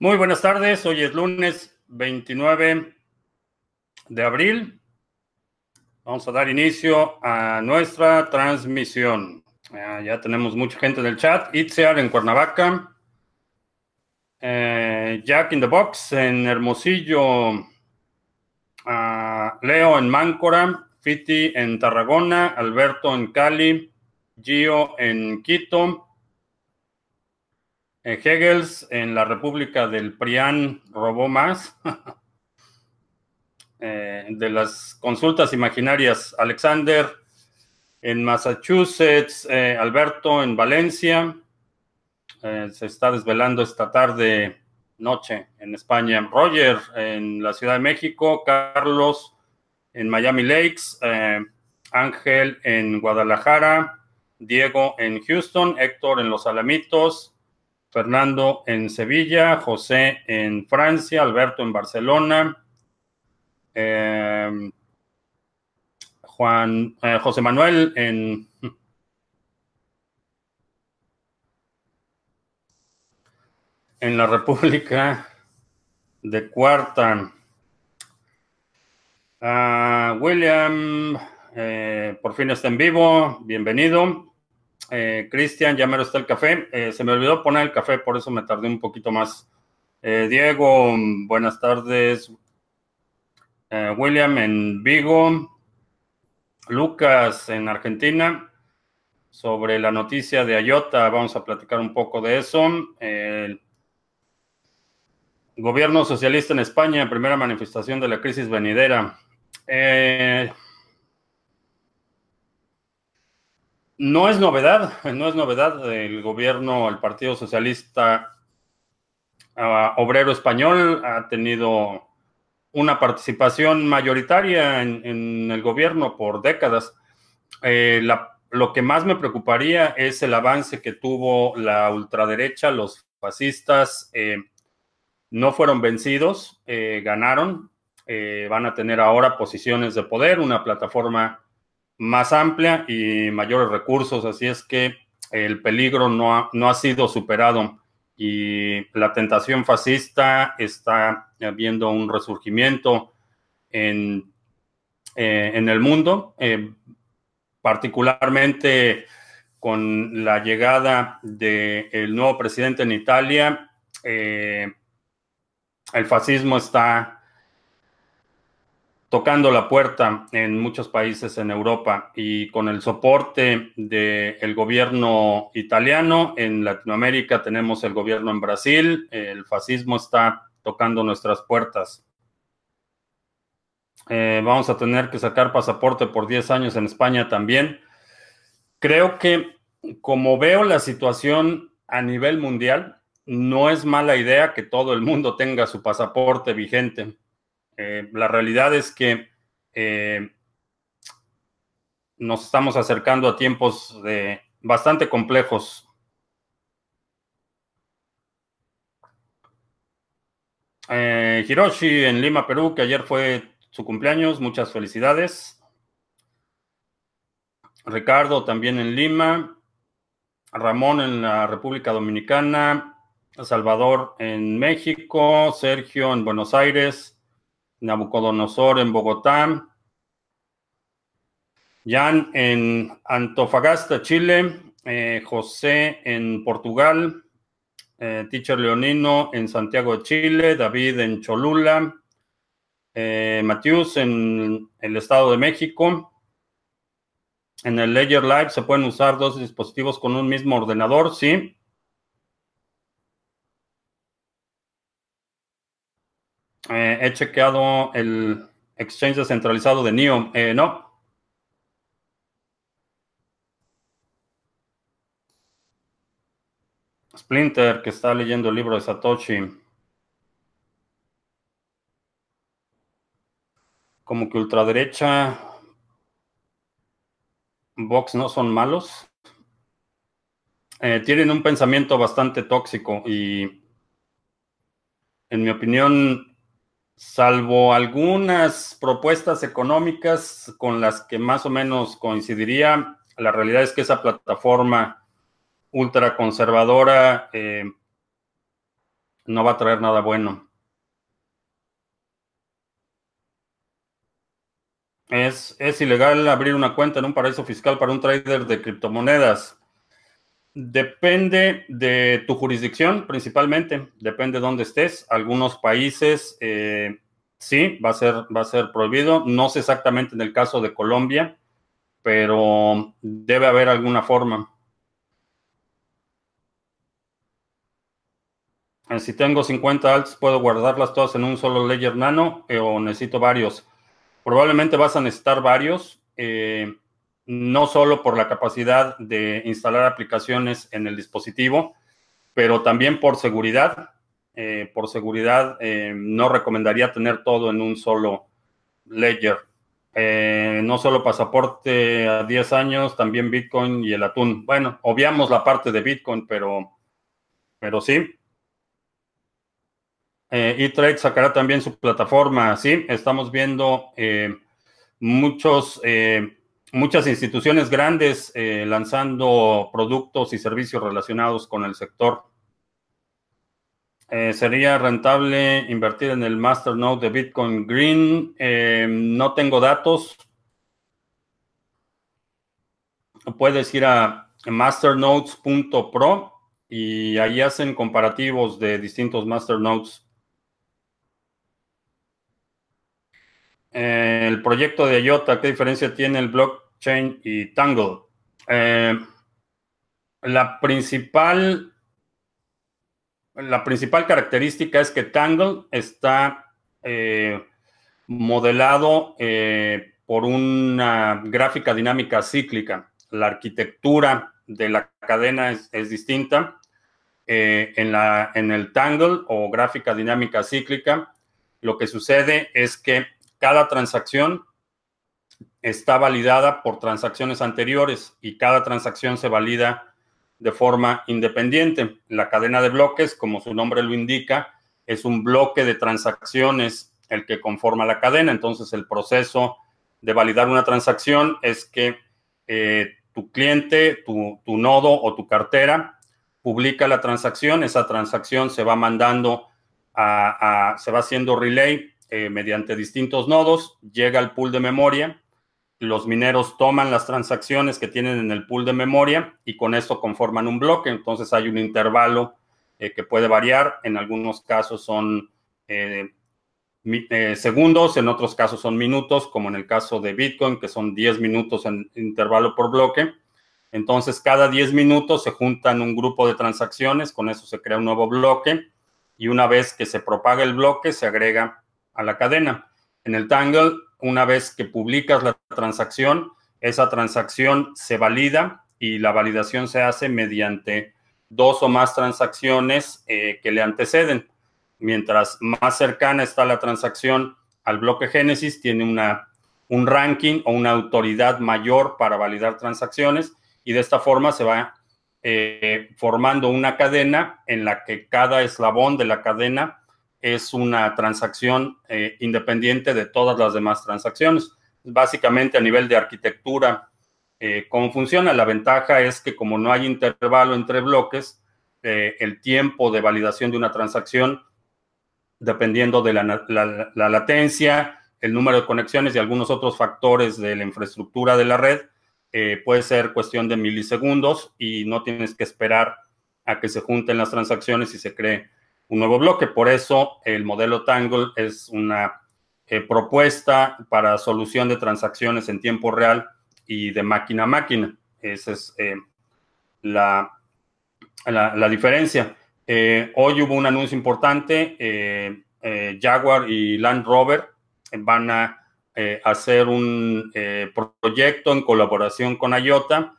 Muy buenas tardes, hoy es lunes 29 de abril. Vamos a dar inicio a nuestra transmisión. Ah, ya tenemos mucha gente en el chat. Itziar en Cuernavaca. Eh, Jack in the Box en Hermosillo. Ah, Leo en Máncora. Fiti en Tarragona. Alberto en Cali. Gio en Quito. Hegels en la República del Prián robó más. Eh, de las consultas imaginarias, Alexander en Massachusetts, eh, Alberto en Valencia. Eh, se está desvelando esta tarde, noche en España. Roger en la Ciudad de México. Carlos en Miami Lakes. Ángel en Guadalajara. Diego en Houston. Héctor en Los Alamitos. Fernando en Sevilla, José en Francia, Alberto en Barcelona, eh, Juan, eh, José Manuel en, en la República de Cuarta. Ah, William, eh, por fin está en vivo, bienvenido. Eh, Cristian, ya me está el café. Eh, se me olvidó poner el café, por eso me tardé un poquito más. Eh, Diego, buenas tardes. William en Vigo. Lucas en Argentina. Sobre la noticia de Ayota, vamos a platicar un poco de eso. El gobierno socialista en España, primera manifestación de la crisis venidera. No es novedad, no es novedad. El gobierno, el Partido Socialista uh, Obrero Español ha tenido una participación mayoritaria en, el gobierno por décadas. Eh, lo que más me preocuparía es el avance que tuvo la ultraderecha, los fascistas eh, no fueron vencidos, eh, ganaron, van a tener ahora posiciones de poder, una plataforma más amplia y mayores recursos, así es que el peligro no ha, no ha sido superado y la tentación fascista está viendo un resurgimiento en, eh, en el mundo, eh, particularmente con la llegada del nuevo presidente en Italia. Eh, el fascismo está tocando la puerta en muchos países en Europa y con el soporte del gobierno italiano. En Latinoamérica tenemos el gobierno en Brasil. El fascismo está tocando nuestras puertas. Eh, vamos a tener que sacar pasaporte por 10 años en España también. Creo que como veo la situación a nivel mundial, no es mala idea que todo el mundo tenga su pasaporte vigente. Eh, la realidad es que eh, nos estamos acercando a tiempos de bastante complejos. Eh, Hiroshi en Lima, Perú, que ayer fue su cumpleaños, muchas felicidades. Ricardo también en Lima. Ramón en la República Dominicana. Salvador en México. Sergio en Buenos Aires. Nabucodonosor en Bogotá, Jan en Antofagasta, Chile, eh, José en Portugal, eh, Teacher Leonino en Santiago de Chile, David en Cholula, eh, en el Estado de México. En el Ledger Live se pueden usar dos dispositivos con un mismo ordenador, sí. Eh, he chequeado el exchange descentralizado de NIO. Eh, no. Splinter, que está leyendo el libro de Satoshi. Como que ultraderecha, Vox no son malos. Eh, tienen un pensamiento bastante tóxico y, en mi opinión, salvo algunas propuestas económicas con las que más o menos coincidiría, la realidad es que esa plataforma ultraconservadora eh, no va a traer nada bueno. Es, es ilegal abrir una cuenta en un paraíso fiscal para un trader de criptomonedas. Depende de tu jurisdicción, principalmente. Depende de dónde estés. Algunos países eh, sí, va a, ser, va a ser prohibido. No sé exactamente en el caso de Colombia, pero debe haber alguna forma. Eh, si tengo 50 alts, ¿puedo guardarlas todas en un solo Ledger Nano eh, o necesito varios? Probablemente vas a necesitar varios, no solo por la capacidad de instalar aplicaciones en el dispositivo, pero también por seguridad. por seguridad, no recomendaría tener todo en un solo Ledger. no solo pasaporte a 10 años, también Bitcoin y el atún. Bueno, obviamos la parte de Bitcoin, pero, pero sí. Eh, E-Trade sacará también su plataforma, sí, estamos viendo eh, muchos, eh, muchas instituciones grandes lanzando productos y servicios relacionados con el sector. ¿Sería rentable invertir en el Masternode de Bitcoin Green? no tengo datos. Puedes ir a masternodes.pro y ahí hacen comparativos de distintos masternodes. El proyecto de IOTA, ¿qué diferencia tiene el blockchain y Tangle? Eh, la principal la principal característica es que Tangle está eh, modelado eh, por una gráfica dinámica cíclica. La arquitectura de la cadena es, distinta. en, la, en el Tangle o gráfica dinámica cíclica, lo que sucede es que cada transacción está validada por transacciones anteriores y cada transacción se valida de forma independiente. La cadena de bloques, como su nombre lo indica, es un bloque de transacciones el que conforma la cadena. Entonces, el proceso de validar una transacción es que eh, tu cliente, tu, nodo o tu cartera publica la transacción, esa transacción se va mandando a se va haciendo relay eh, mediante distintos nodos, llega al pool de memoria, los mineros toman las transacciones que tienen en el pool de memoria y con esto conforman un bloque. Entonces hay un intervalo eh, que puede variar, en algunos casos son eh, segundos, en otros casos son minutos, como en el caso de Bitcoin, que son 10 minutos en intervalo por bloque. Entonces, cada 10 minutos se juntan un grupo de transacciones, con eso se crea un nuevo bloque y una vez que se propaga el bloque, se agrega a la cadena. En el Tangle, una vez que publicas la transacción, esa transacción se valida y la validación se hace mediante dos o más transacciones eh, que le anteceden. Mientras más cercana está la transacción al bloque Génesis, tiene una, un ranking o una autoridad mayor para validar transacciones y de esta forma se va eh, formando una cadena en la que cada eslabón de la cadena es una transacción eh, independiente de todas las demás transacciones. Básicamente a nivel de arquitectura, eh, ¿cómo funciona? La ventaja es que como no hay intervalo entre bloques, eh, el tiempo de validación de una transacción, dependiendo de la, latencia, el número de conexiones y algunos otros factores de la infraestructura de la red, puede ser cuestión de milisegundos y no tienes que esperar a que se junten las transacciones y se cree un nuevo bloque. Por eso el modelo Tangle es una eh, propuesta para solución de transacciones en tiempo real y de máquina a máquina. Esa es eh, la, la, diferencia. Eh, hoy hubo un anuncio importante. Jaguar y Land Rover van a hacer un proyecto en colaboración con IOTA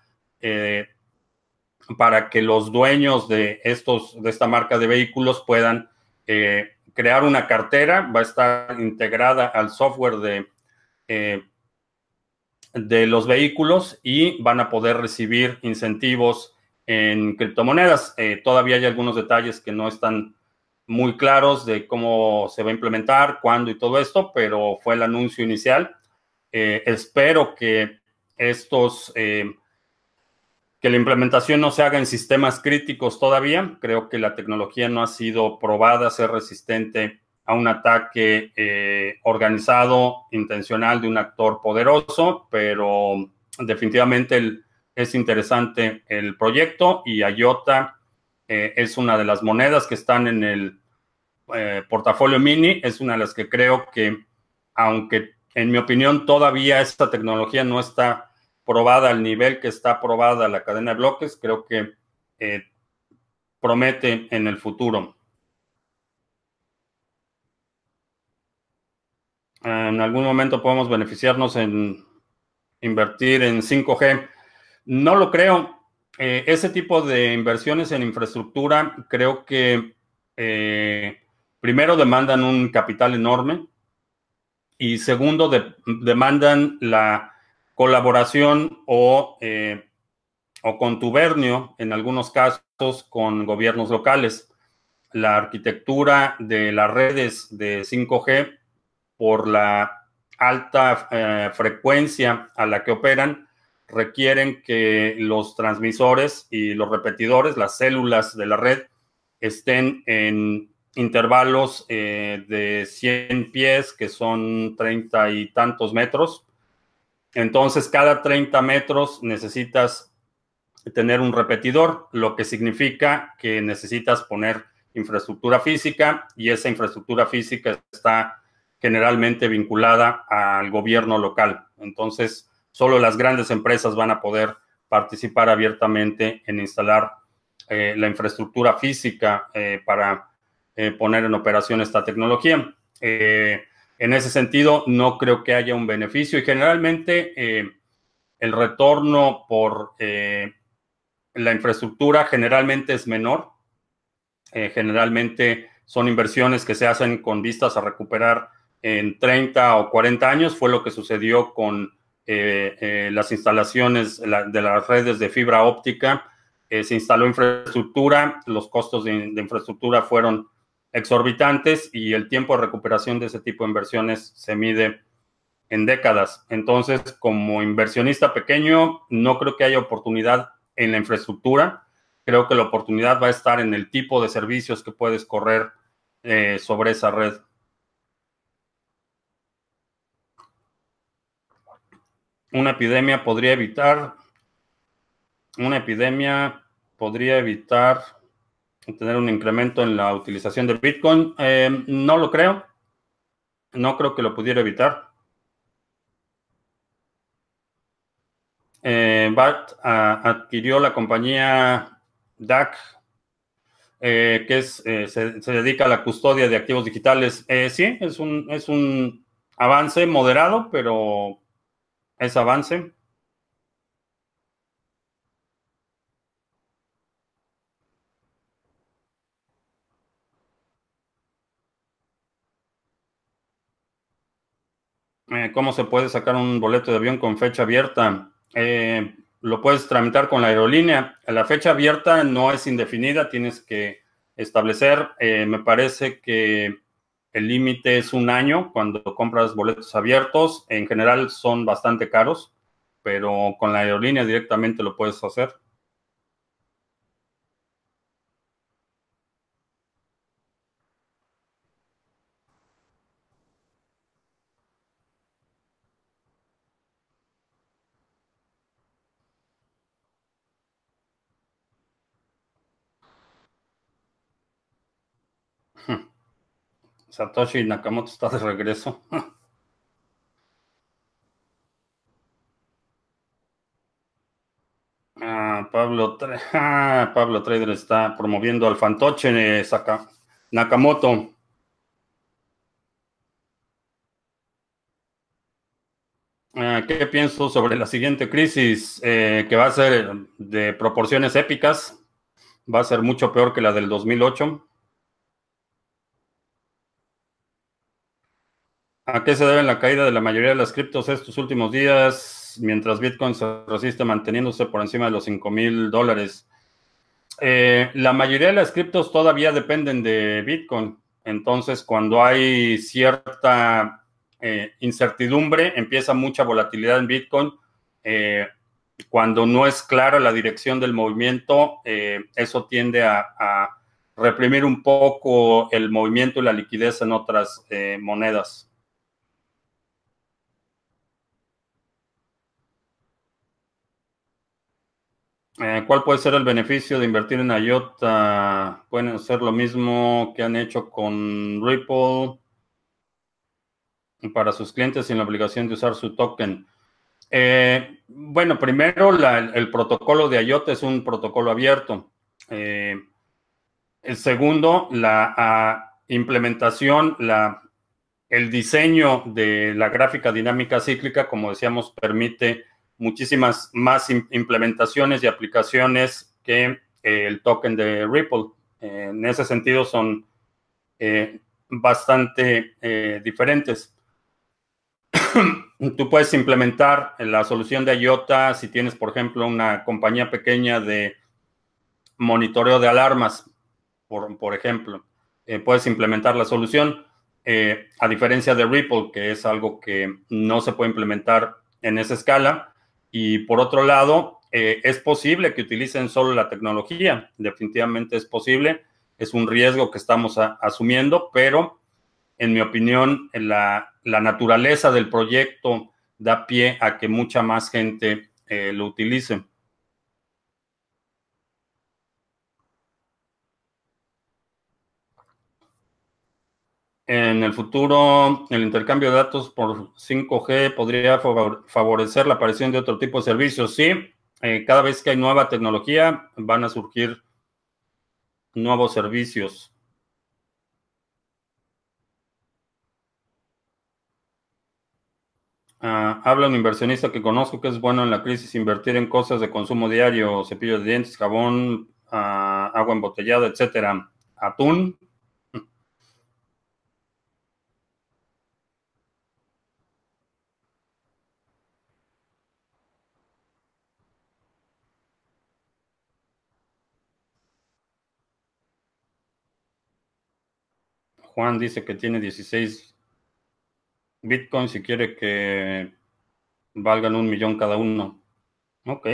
para que los dueños de, estos, de esta marca de vehículos puedan eh, crear una cartera, va a estar integrada al software de, eh, de los vehículos y van a poder recibir incentivos en criptomonedas. Eh, todavía hay algunos detalles que no están muy claros de cómo se va a implementar, cuándo y todo esto, pero fue el anuncio inicial. espero que estos que la implementación no se haga en sistemas críticos todavía. Creo que la tecnología no ha sido probada a ser resistente a un ataque eh, organizado, intencional de un actor poderoso, pero definitivamente es interesante el proyecto y IOTA eh, es una de las monedas que están en el eh, portafolio mini, es una de las que creo que, aunque en mi opinión todavía esta tecnología no está probada al nivel que está probada la cadena de bloques, creo que eh, promete en el futuro. En algún momento podemos beneficiarnos en invertir en 5G. No lo creo. Eh, ese tipo de inversiones en infraestructura creo que eh, primero demandan un capital enorme y segundo demandan la colaboración o, eh, o contubernio en algunos casos con gobiernos locales. La arquitectura de las redes de 5G por la alta frecuencia a la que operan requieren que los transmisores y los repetidores, las células de la red, estén en intervalos eh, de 100 pies, que son 30 y tantos metros. Entonces, cada 30 metros necesitas tener un repetidor, lo que significa que necesitas poner infraestructura física y esa infraestructura física está generalmente vinculada al gobierno local. Entonces, Solo las grandes empresas van a poder participar abiertamente en instalar eh, la infraestructura física eh, para eh, poner en operación esta tecnología. En ese sentido, no creo que haya un beneficio y generalmente el retorno por la infraestructura generalmente es menor. generalmente son inversiones que se hacen con vistas a recuperar en 30 o 40 años. Fue lo que sucedió con eh, eh, las instalaciones de las redes de fibra óptica, eh, se instaló infraestructura, los costos de, infraestructura fueron exorbitantes y el tiempo de recuperación de ese tipo de inversiones se mide en décadas. Entonces, como inversionista pequeño, no creo que haya oportunidad en la infraestructura. Creo que la oportunidad va a estar en el tipo de servicios que puedes correr sobre esa red. una epidemia podría evitar, una epidemia podría evitar tener un incremento en la utilización de Bitcoin. Eh, no lo creo. No creo que lo pudiera evitar. Eh, BAT adquirió la compañía DAC, eh, que es, se, dedica a la custodia de activos digitales. sí, es un, es un avance moderado, pero es avance. Eh, ¿Cómo se puede sacar un boleto de avión con fecha abierta? Eh, lo puedes tramitar con la aerolínea. La fecha abierta no es indefinida, tienes que establecer. Eh, me parece que el límite es un año cuando compras boletos abiertos. En general son bastante caros, pero con la aerolínea directamente lo puedes hacer. Satoshi Nakamoto está de regreso. Ah, Pablo, ah, Pablo Trader está promoviendo al fantoche Nakamoto. Ah, ¿Qué pienso sobre la siguiente crisis? Eh, que va a ser de proporciones épicas. Va a ser mucho peor que la del 2008. ¿A qué se debe la caída de la mayoría de las criptos estos últimos días, mientras Bitcoin se resiste manteniéndose por encima de los 5 mil dólares? Eh, la mayoría de las criptos todavía dependen de Bitcoin. Entonces, cuando hay cierta eh, incertidumbre, empieza mucha volatilidad en Bitcoin. Eh, cuando no es clara la dirección del movimiento, eso tiende a, reprimir un poco el movimiento y la liquidez en otras monedas. Eh, ¿Cuál puede ser el beneficio de invertir en IOTA? Pueden hacer lo mismo que han hecho con Ripple para sus clientes sin la obligación de usar su token. Eh, bueno, primero el protocolo de IOTA es un protocolo abierto. Eh, el segundo, la implementación, la, el diseño de la gráfica dinámica cíclica, como decíamos, permite muchísimas más implementaciones y aplicaciones que eh, el token de Ripple. en ese sentido son eh, bastante eh, diferentes. Tú puedes implementar la solución de IOTA si tienes, por ejemplo, una compañía pequeña de monitoreo de alarmas, por ejemplo. puedes implementar la solución, a diferencia de Ripple, que es algo que no se puede implementar en esa escala. Y por otro lado, eh, es posible que utilicen solo la tecnología, definitivamente es posible, es un riesgo que estamos asumiendo, pero en mi opinión, la, naturaleza del proyecto da pie a que mucha más gente eh, lo utilice. En el futuro, el intercambio de datos por 5G podría favorecer la aparición de otro tipo de servicios. Sí, eh, cada vez que hay nueva tecnología, van a surgir nuevos servicios. Ah, habla un inversionista que conozco que es bueno en la crisis invertir en cosas de consumo diario, cepillo de dientes, jabón, ah, agua embotellada, etcétera. Atún, Juan dice que tiene 16 bitcoins y quiere que valgan un millón cada uno. Ok.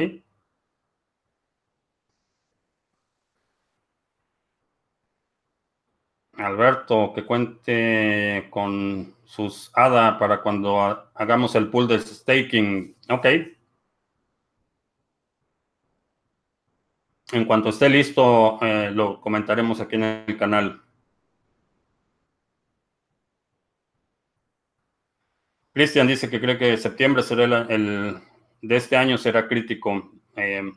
Alberto, que cuente con sus ADA para cuando hagamos el pool de staking. Ok. En cuanto esté listo, eh, lo comentaremos aquí en el canal. Cristian dice que cree que septiembre será el, de este año será crítico. Eh,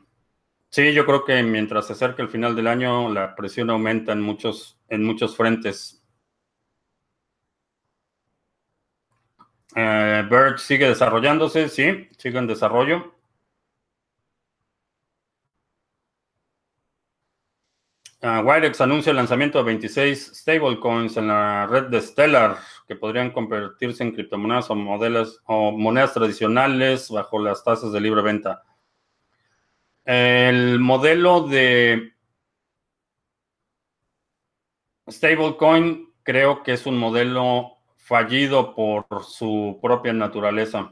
sí, yo creo que mientras se acerca el final del año, la presión aumenta en muchos, en muchos frentes. Eh, Bird sigue desarrollándose, sí, sigue en desarrollo. Uh, Wirex anuncia el lanzamiento de 26 stablecoins en la red de Stellar que podrían convertirse en criptomonedas o, modelos, o monedas tradicionales bajo las tasas de libre venta. El modelo de stablecoin creo que es un modelo fallido por su propia naturaleza.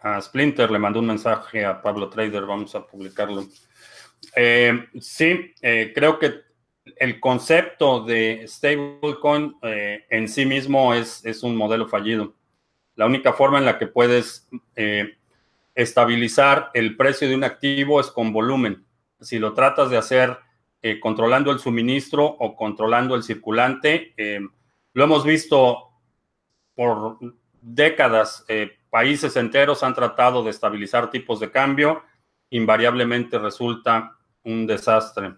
A Splinter, le mandó un mensaje a Pablo Trader, vamos a publicarlo. Eh, sí, eh, creo que el concepto de stablecoin eh, en sí mismo es, es, un modelo fallido. La única forma en la que puedes estabilizar el precio de un activo es con volumen. Si lo tratas de hacer controlando el suministro o controlando el circulante, lo hemos visto por décadas países enteros han tratado de estabilizar tipos de cambio, invariablemente resulta un desastre.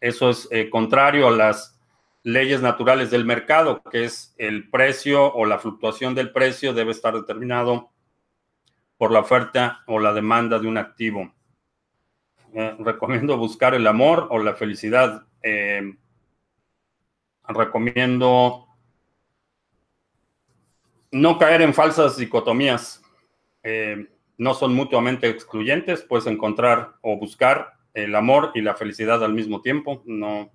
Eso es eh, contrario a las leyes naturales del mercado, que es el precio o la fluctuación del precio debe estar determinado por la oferta o la demanda de un activo. Eh, recomiendo buscar el amor o la felicidad. Eh, recomiendo no caer en falsas dicotomías. Eh, no son mutuamente excluyentes, puedes encontrar o buscar el amor y la felicidad al mismo tiempo. No.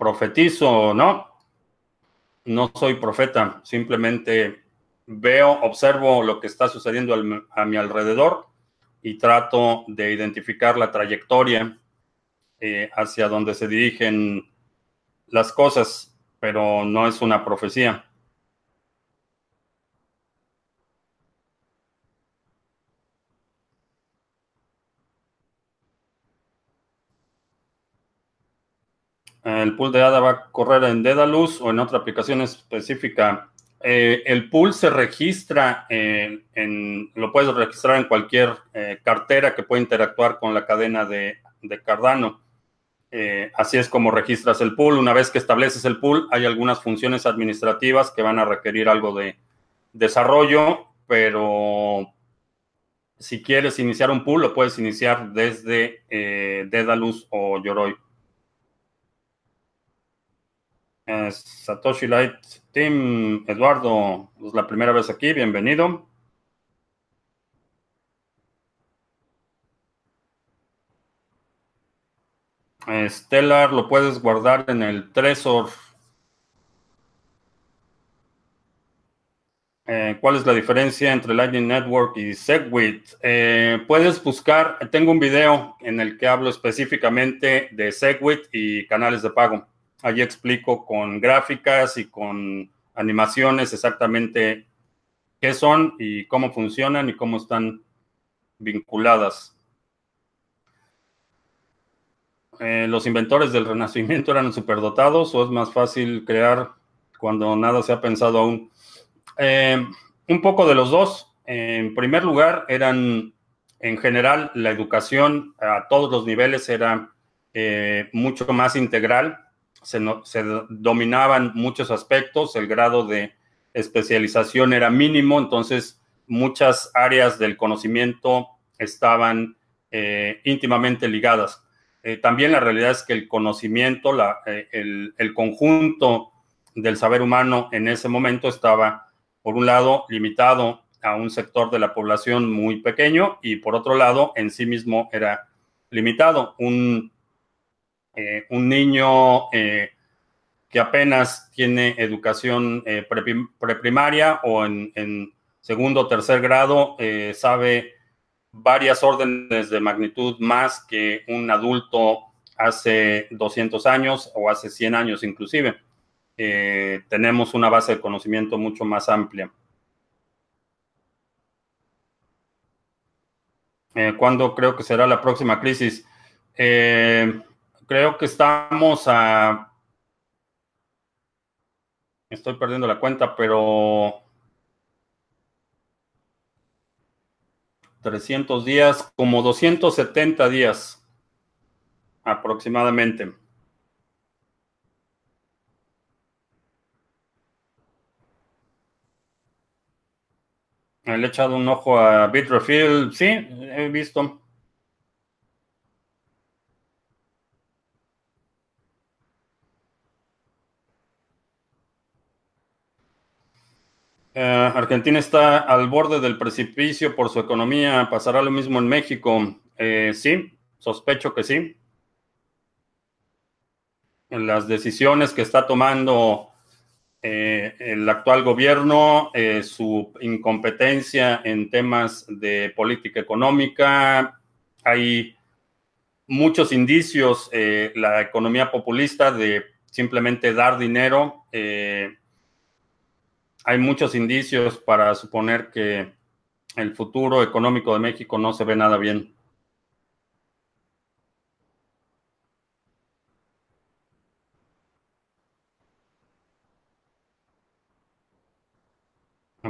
profetizo, ¿no? No soy profeta, simplemente veo, observo lo que está sucediendo a mi alrededor y trato de identificar la trayectoria eh, hacia donde se dirigen las cosas, pero no es una profecía. El pool de ADA va a correr en Dedalus o en otra aplicación específica. Eh, el pool se registra, en, lo puedes registrar en cualquier eh, cartera que pueda interactuar con la cadena de, Cardano. Eh, así es como registras el pool. Una vez que estableces el pool, hay algunas funciones administrativas que van a requerir algo de desarrollo, pero si quieres iniciar un pool, lo puedes iniciar desde Dedalus o Yoroi. Satoshi Light Team, Eduardo, es la primera vez aquí, bienvenido. Stellar, lo puedes guardar en el Trezor. Eh, ¿Cuál es la diferencia entre Lightning Network y Segwit? Eh, puedes buscar, tengo un video en el que hablo específicamente de Segwit y canales de pago. Allí explico con gráficas y con animaciones exactamente qué son y cómo funcionan y cómo están vinculadas. Eh, ¿Los inventores del Renacimiento eran superdotados o es más fácil crear cuando nada se ha pensado aún? Eh, un poco de los dos. En primer lugar, eran, en general, la educación a todos los niveles era eh, mucho más integral se, dominaban muchos aspectos, el grado de especialización era mínimo, entonces muchas áreas del conocimiento estaban íntimamente ligadas. Eh, también la realidad es que el conocimiento, eh, el, conjunto del saber humano en ese momento estaba, por un lado, limitado a un sector de la población muy pequeño y por otro lado, en sí mismo era limitado. Un eh, niño que apenas tiene educación preprimaria o en, segundo o tercer grado sabe varias órdenes de magnitud más que un adulto hace 200 años o hace 100 años inclusive. tenemos una base de conocimiento mucho más amplia. ¿Cuándo creo que será la próxima crisis? creo que estamos a... Estoy perdiendo la cuenta, pero... 300 días, como 270 días aproximadamente. Le he echado un ojo a Bitrefill, sí, he visto. Eh, Argentina está al borde del precipicio por su economía. ¿Pasará lo mismo en México? Eh, sí, sospecho que sí. Las decisiones que está tomando eh, el actual gobierno, su incompetencia en temas de política económica, hay muchos indicios, la economía populista de simplemente dar dinero hay muchos indicios para suponer que el futuro económico de México no se ve nada bien.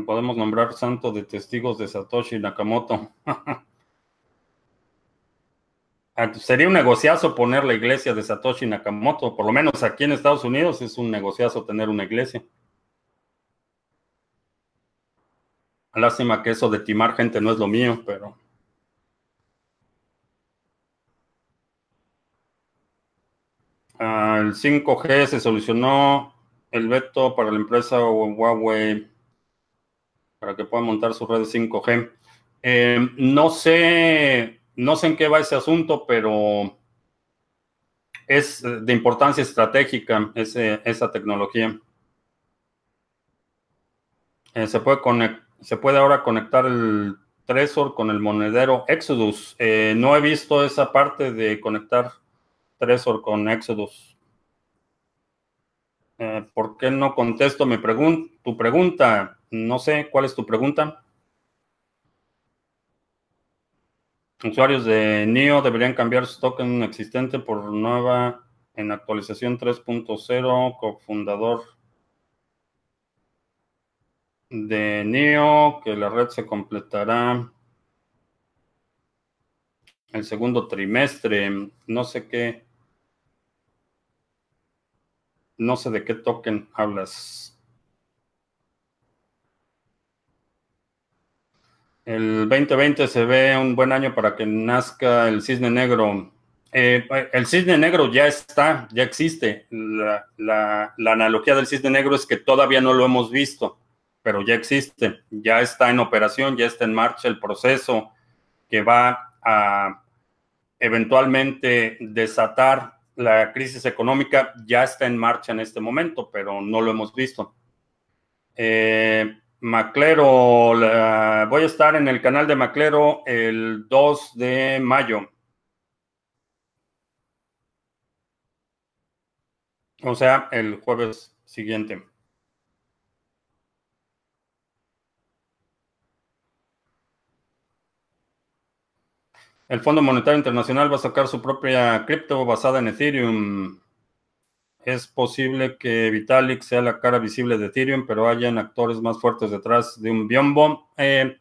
Podemos nombrar santo de testigos de Satoshi Nakamoto. Ah, sería un negociazo poner la iglesia de Satoshi Nakamoto. Por lo menos aquí en Estados Unidos es un negociazo tener una iglesia. Lástima que eso de timar gente no es lo mío, pero... Ah, el 5G se solucionó el veto para la empresa Huawei para que pueda montar su red 5G. Eh, no sé, no sé en qué va ese asunto, pero es de importancia estratégica esa tecnología. Eh, se, puede se puede ahora conectar el Trezor con el monedero Exodus. Eh, no he visto esa parte de conectar Trezor con Exodus. Eh, ¿Por qué no contesto mi tu pregunta? No sé, ¿cuál es tu pregunta? Usuarios de NIO deberían cambiar su token existente por nueva en actualización 3.0, cofundador de NIO, que la red se completará el segundo trimestre. No sé qué. No sé de qué token hablas. El 2020 se ve un buen año para que nazca el cisne negro. Eh, el cisne negro ya está, ya existe. La, analogía del cisne negro es que todavía no lo hemos visto, pero ya existe, ya está en operación, ya está en marcha el proceso que va a eventualmente desatar la crisis económica, ya está en marcha en este momento, pero no lo hemos visto. Eh, Maclero, voy a estar en el canal de Maclero el 2 de mayo. O sea, el jueves siguiente. El Fondo Monetario Internacional va a sacar su propia cripto basada en Ethereum es posible que Vitalik sea la cara visible de Ethereum, pero hayan actores más fuertes detrás de un biombo. Eh,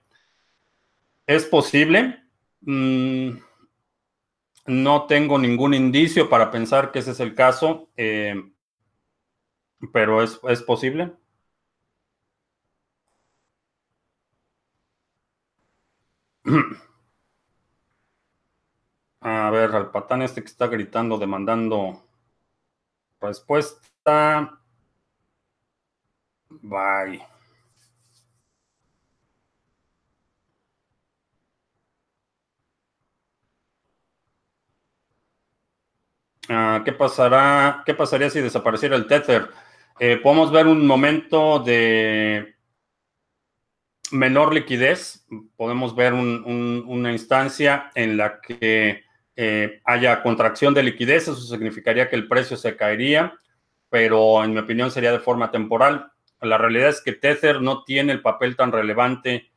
es posible. Mm, no tengo ningún indicio para pensar que ese es el caso, eh, pero es, es posible. Al patán este que está gritando, demandando Respuesta. Bye. Ah, ¿Qué pasará? ¿Qué pasaría si desapareciera el Tether? Eh, podemos ver un momento de menor liquidez. Podemos ver una instancia en la que eh, haya contracción de liquidez, eso significaría que el precio se caería, pero en mi opinión sería de forma temporal. La realidad es que Tether no tiene el papel tan relevante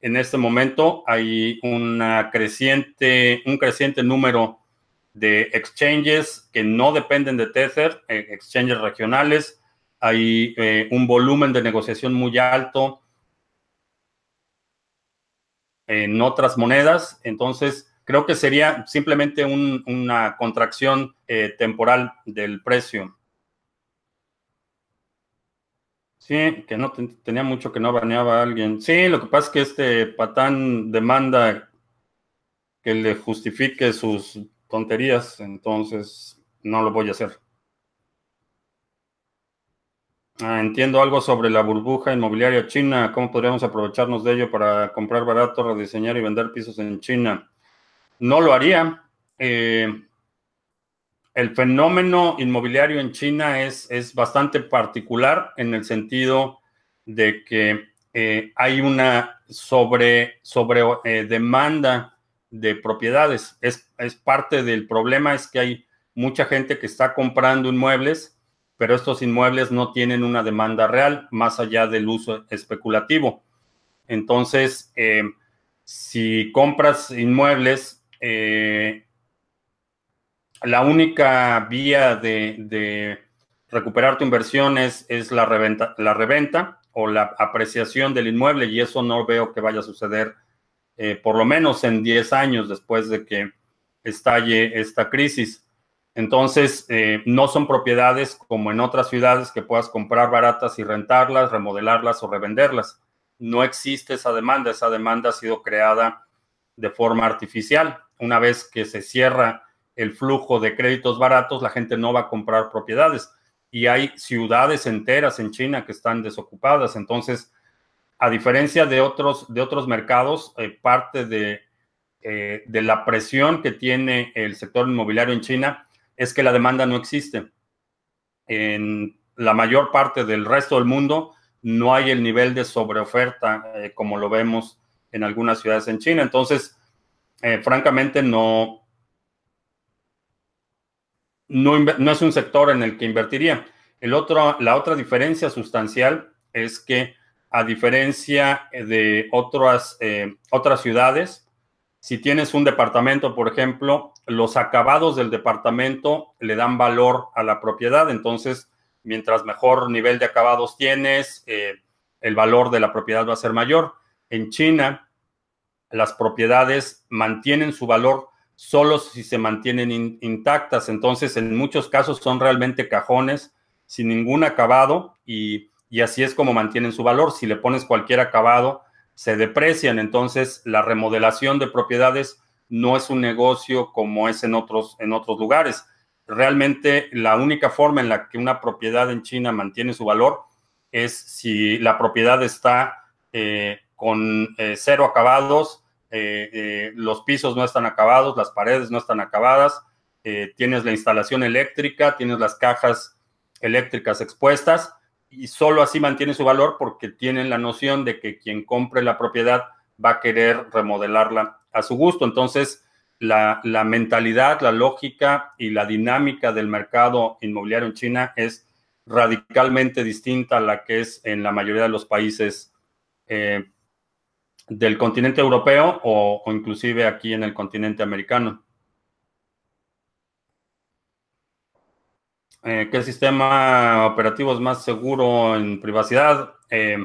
en este momento. Hay una creciente, un creciente número de exchanges que no dependen de Tether, eh, exchanges regionales. Hay eh, un volumen de negociación muy alto en otras monedas. Entonces, Creo que sería simplemente una contracción eh, temporal del precio. Sí, que no tenía mucho que no baneaba a alguien. Sí, lo que pasa es que este patán demanda que le justifique sus tonterías, entonces no lo voy a hacer. Ah, entiendo algo sobre la burbuja inmobiliaria china, cómo podríamos aprovecharnos de ello para comprar barato, rediseñar y vender pisos en China no lo haría. Eh, el fenómeno inmobiliario en China es, es, bastante particular en el sentido de que eh, hay una sobre, sobre eh, demanda de propiedades. Es, es, parte del problema, es que hay mucha gente que está comprando inmuebles, pero estos inmuebles no tienen una demanda real más allá del uso especulativo. Entonces, si compras inmuebles eh, la única vía de, recuperar tu inversión es, la, reventa, la reventa o la apreciación del inmueble y eso no veo que vaya a suceder eh, por lo menos en 10 años después de que estalle esta crisis. Entonces, eh, no son propiedades como en otras ciudades que puedas comprar baratas y rentarlas, remodelarlas o revenderlas. No existe esa demanda, esa demanda ha sido creada de forma artificial una vez que se cierra el flujo de créditos baratos, la gente no va a comprar propiedades. Y hay ciudades enteras en China que están desocupadas. Entonces, a diferencia de otros, de otros mercados, eh, parte de, eh, de la presión que tiene el sector inmobiliario en China es que la demanda no existe. En la mayor parte del resto del mundo no hay el nivel de sobreoferta eh, como lo vemos en algunas ciudades en China. Entonces, eh, francamente, no, no, es un sector en el que invertiría. El otro, la otra diferencia sustancial es que, a diferencia de otras, eh, otras ciudades, si tienes un departamento, por ejemplo, los acabados del departamento le dan valor a la propiedad. Entonces, mientras mejor nivel de acabados tienes, eh, el valor de la propiedad va a ser mayor. En China, las propiedades mantienen su valor solo si se mantienen intactas. Entonces, en muchos casos son realmente cajones sin ningún acabado y, y así es como mantienen su valor. Si le pones cualquier acabado, se deprecian. Entonces, la remodelación de propiedades no es un negocio como es en otros, en otros lugares. Realmente la única forma en la que una propiedad en China mantiene su valor es si la propiedad está eh, con eh, cero acabados, eh, los pisos no están acabados, las paredes no están acabadas, tienes la instalación eléctrica, tienes las cajas eléctricas expuestas y solo así mantiene su valor porque tienen la noción de que quien compre la propiedad va a querer remodelarla a su gusto. Entonces, la, mentalidad, la lógica y la dinámica del mercado inmobiliario en China es radicalmente distinta a la que es en la mayoría de los países eh, del continente europeo o, inclusive aquí en el continente americano. Eh, ¿Qué sistema operativo es más seguro en privacidad? Eh,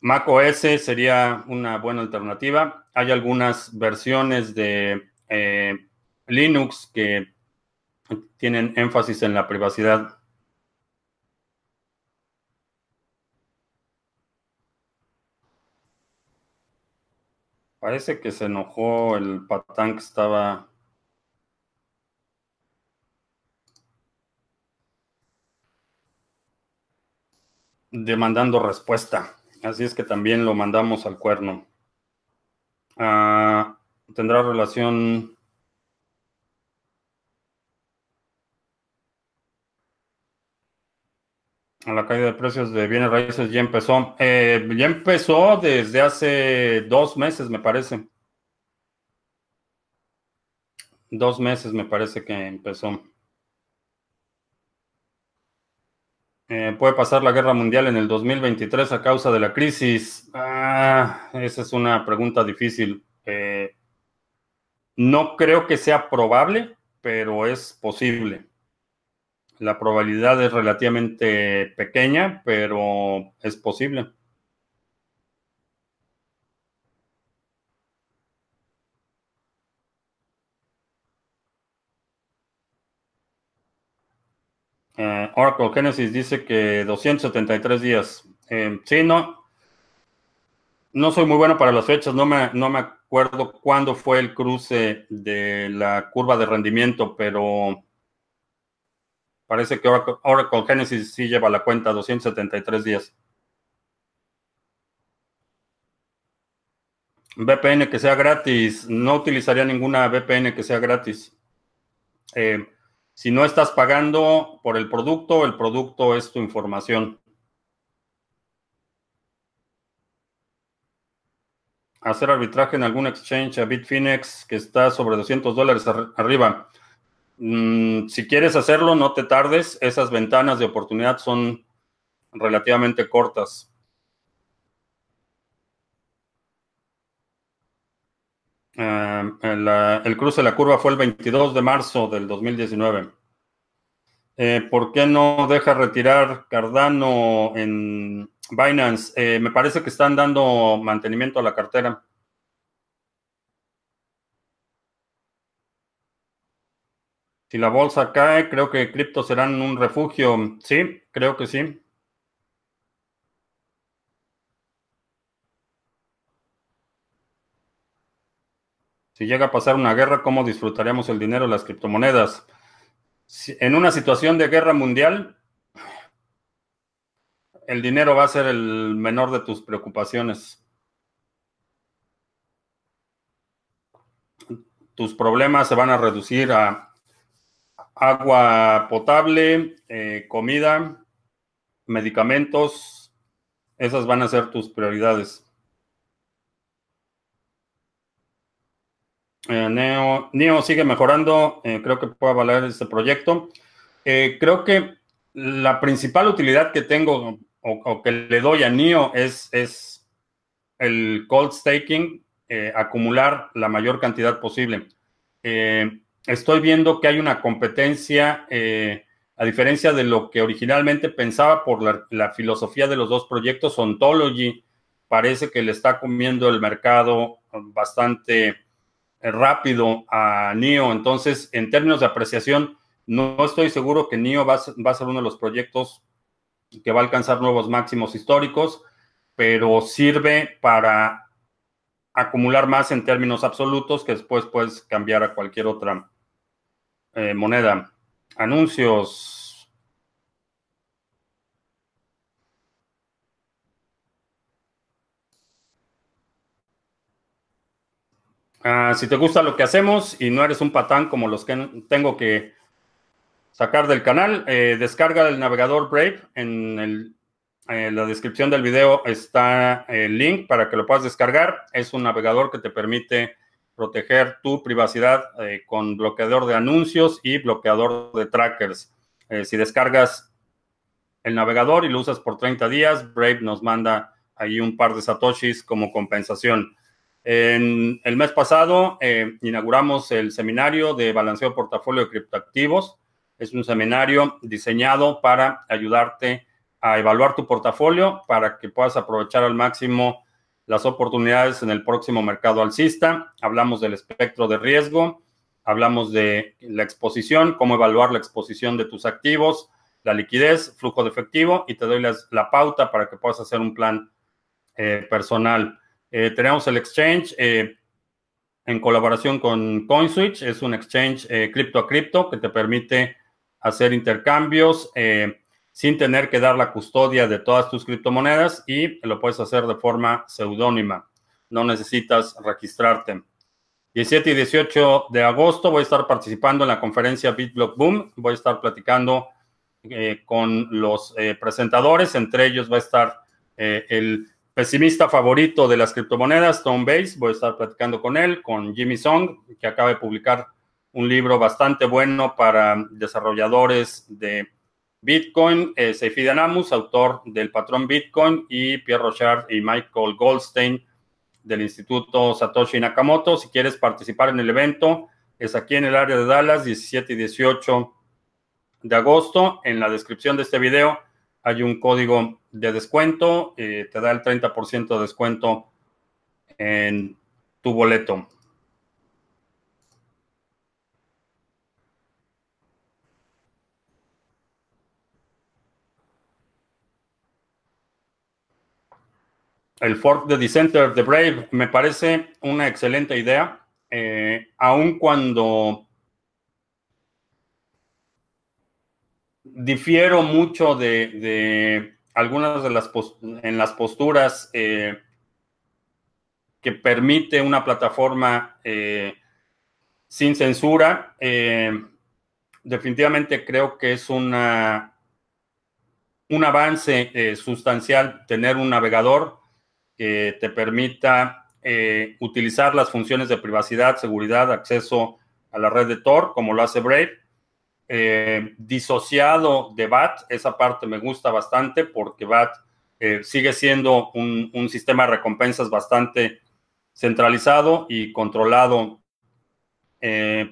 Mac OS sería una buena alternativa. Hay algunas versiones de eh, Linux que tienen énfasis en la privacidad. Parece que se enojó el patán que estaba... demandando respuesta. Así es que también lo mandamos al cuerno. Ah, tendrá relación. A la caída de precios de bienes raíces ya empezó. Eh, ya empezó desde hace dos meses, me parece. Dos meses me parece que empezó. Eh, ¿Puede pasar la guerra mundial en el 2023 a causa de la crisis? Ah, esa es una pregunta difícil. Eh, no creo que sea probable, pero es posible. La probabilidad es relativamente pequeña, pero es posible. Eh, Oracle Genesis dice que 273 días. Eh, sí, no. No soy muy bueno para las fechas, no me, no me acuerdo cuándo fue el cruce de la curva de rendimiento, pero parece que Oracle, Oracle Genesis sí lleva la cuenta 273 días. VPN que sea gratis. No utilizaría ninguna VPN que sea gratis. Eh, si no estás pagando por el producto, el producto es tu información. Hacer arbitraje en algún exchange a Bitfinex que está sobre 200 dólares arriba. Mm, si quieres hacerlo, no te tardes. Esas ventanas de oportunidad son relativamente cortas. Eh, el cruce de la curva fue el 22 de marzo del 2019. Eh, ¿Por qué no deja retirar Cardano en Binance? Eh, me parece que están dando mantenimiento a la cartera. Si la bolsa cae, creo que cripto serán un refugio. Sí, creo que sí. Si llega a pasar una guerra, ¿cómo disfrutaríamos el dinero de las criptomonedas? en una situación de guerra mundial, el dinero va a ser el menor de tus preocupaciones. Tus problemas se van a reducir a, agua potable, eh, comida, medicamentos, esas van a ser tus prioridades. Eh, Neo, sigue mejorando, eh, creo que puede valer este proyecto. creo que la principal utilidad que tengo o, que le doy a NEO es el cold staking, acumular la mayor cantidad posible estoy viendo que hay una competencia, eh, a diferencia de lo que originalmente pensaba por la, filosofía de los dos proyectos, Ontology parece que le está comiendo el mercado bastante eh, rápido a NIO. Entonces, en términos de apreciación, no estoy seguro que NIO va, va a ser uno de los proyectos que va a alcanzar nuevos máximos históricos, pero sirve para acumular más en términos absolutos que después puedes cambiar a cualquier otra eh, moneda. Anuncios. Ah, si te gusta lo que hacemos y no eres un patán como los que tengo que sacar del canal, eh, descarga el navegador Brave. En, en, la descripción del video está el link para que lo puedas descargar. Es un navegador que te permite proteger tu privacidad eh, con bloqueador de anuncios y bloqueador de trackers. Eh, si descargas el navegador y lo usas por 30 días, Brave nos manda ahí un par de satoshis como compensación. En el mes pasado eh, inauguramos el seminario de balanceo de portafolio de criptoactivos. Es un seminario diseñado para ayudarte a evaluar tu portafolio para que puedas aprovechar al máximo las oportunidades en el próximo mercado alcista, hablamos del espectro de riesgo, hablamos de la exposición, cómo evaluar la exposición de tus activos, la liquidez, flujo de efectivo y te doy la pauta para que puedas hacer un plan eh, personal. Eh, tenemos el exchange eh, en colaboración con CoinSwitch, es un exchange cripto a cripto que te permite hacer intercambios sin tener que dar la custodia de todas tus criptomonedas y lo puedes hacer de forma seudónima. No necesitas registrarte. 17 y 18 de agosto voy a estar participando en la conferencia BitBlock Boom. Voy a estar platicando eh, con los eh, presentadores. Entre ellos va a estar eh, el pesimista favorito de las criptomonedas, Tom Base. Voy a estar platicando con él, con Jimmy Song, que acaba de publicar un libro bastante bueno para desarrolladores de Bitcoin, eh, Seifi Danamus, autor del patrón Bitcoin, y Pierre Rochard y Michael Goldstein del Instituto Satoshi Nakamoto. Si quieres participar en el evento, es aquí en el área de Dallas, 17 y 18 de agosto. En la descripción de este video hay un código de descuento, eh, te da el 30% de descuento en tu boleto. El fork de Dissenter de Brave me parece una excelente idea, eh, aun cuando difiero mucho de, algunas de las en las posturas eh, que permite una plataforma eh, sin censura. definitivamente creo que es una, un avance sustancial tener un navegador que te permita eh, utilizar las funciones de privacidad, seguridad, acceso a la red de Tor, como lo hace Brave. Eh, disociado de BAT, esa parte me gusta bastante porque BAT eh, sigue siendo un, un, sistema de recompensas bastante centralizado y controlado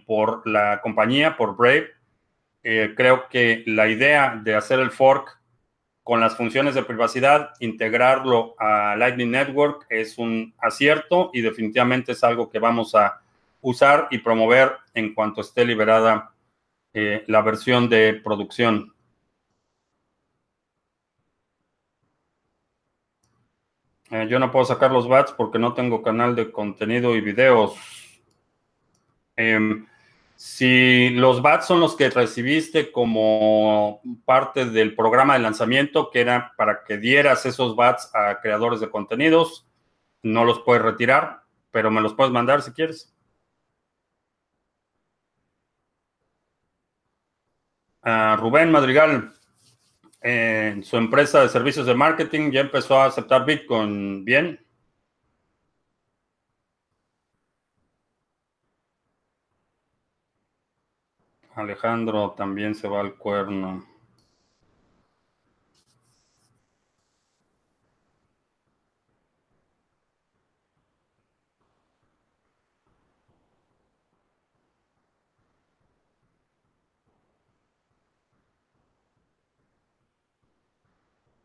por la compañía, por Brave. creo que la idea de hacer el fork con las funciones de privacidad, integrarlo a Lightning Network es un acierto y definitivamente es algo que vamos a usar y promover en cuanto esté liberada eh, la versión de producción. Eh, yo no puedo sacar los bats porque no tengo canal de contenido y videos. Em, si los BATs son los que recibiste como parte del programa de lanzamiento, que era para que dieras esos BATs a creadores de contenidos, no los puedes retirar, pero me los puedes mandar si quieres. Rubén Madrigal, en su empresa de servicios de marketing ya empezó a aceptar Bitcoin. Bien. Alejandro también se va al cuerno.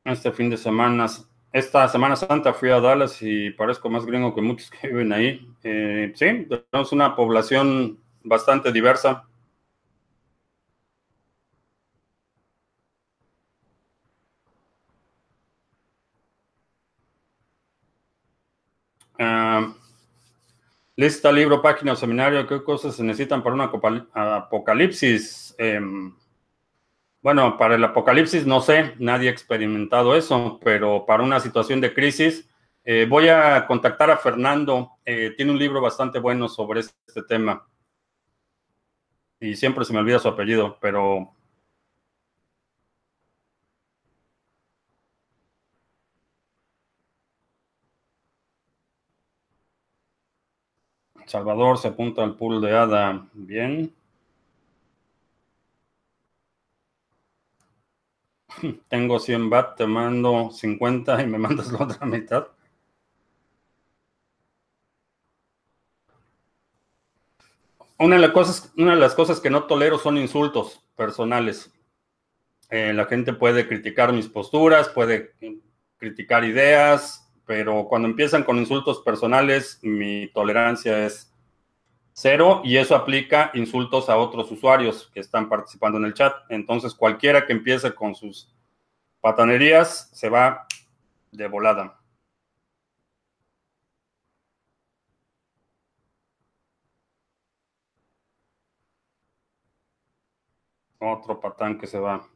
Este fin de semana, esta Semana Santa fui a Dallas y parezco más gringo que muchos que viven ahí. Eh, sí, tenemos una población bastante diversa. Ah, lista, libro, página o seminario, ¿qué cosas se necesitan para un apocalipsis? Em, bueno, para el apocalipsis no sé, nadie ha experimentado eso, pero para una situación de crisis, eh, voy a contactar a Fernando. Eh, tiene un libro bastante bueno sobre este tema. Y siempre se me olvida su apellido, pero... Salvador se apunta al pool de Ada. Bien. Tengo 100 bat, te mando 50 y me mandas la otra mitad. Una de, las cosas, una de las cosas que no tolero son insultos personales. Eh, la gente puede criticar mis posturas, puede criticar ideas, pero cuando empiezan con insultos personales, mi tolerancia es cero y eso aplica insultos a otros usuarios que están participando en el chat. Entonces, cualquiera que empiece con sus patanerías se va de volada. Otro patán que se va.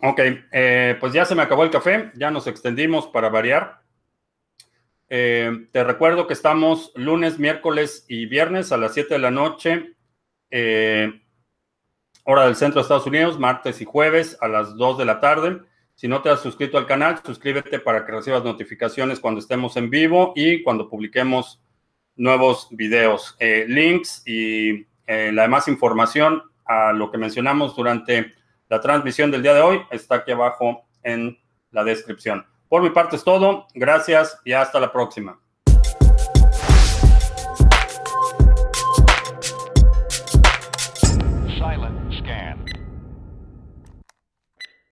Ok, eh, pues ya se me acabó el café, ya nos extendimos para variar. Eh, te recuerdo que estamos lunes, miércoles y viernes a las 7 de la noche, eh, hora del centro de Estados Unidos, martes y jueves a las 2 de la tarde. Si no te has suscrito al canal, suscríbete para que recibas notificaciones cuando estemos en vivo y cuando publiquemos nuevos videos, links y la demás información a lo que mencionamos durante la transmisión del día de hoy está aquí abajo en la descripción. Por mi parte es todo. Gracias y hasta la próxima.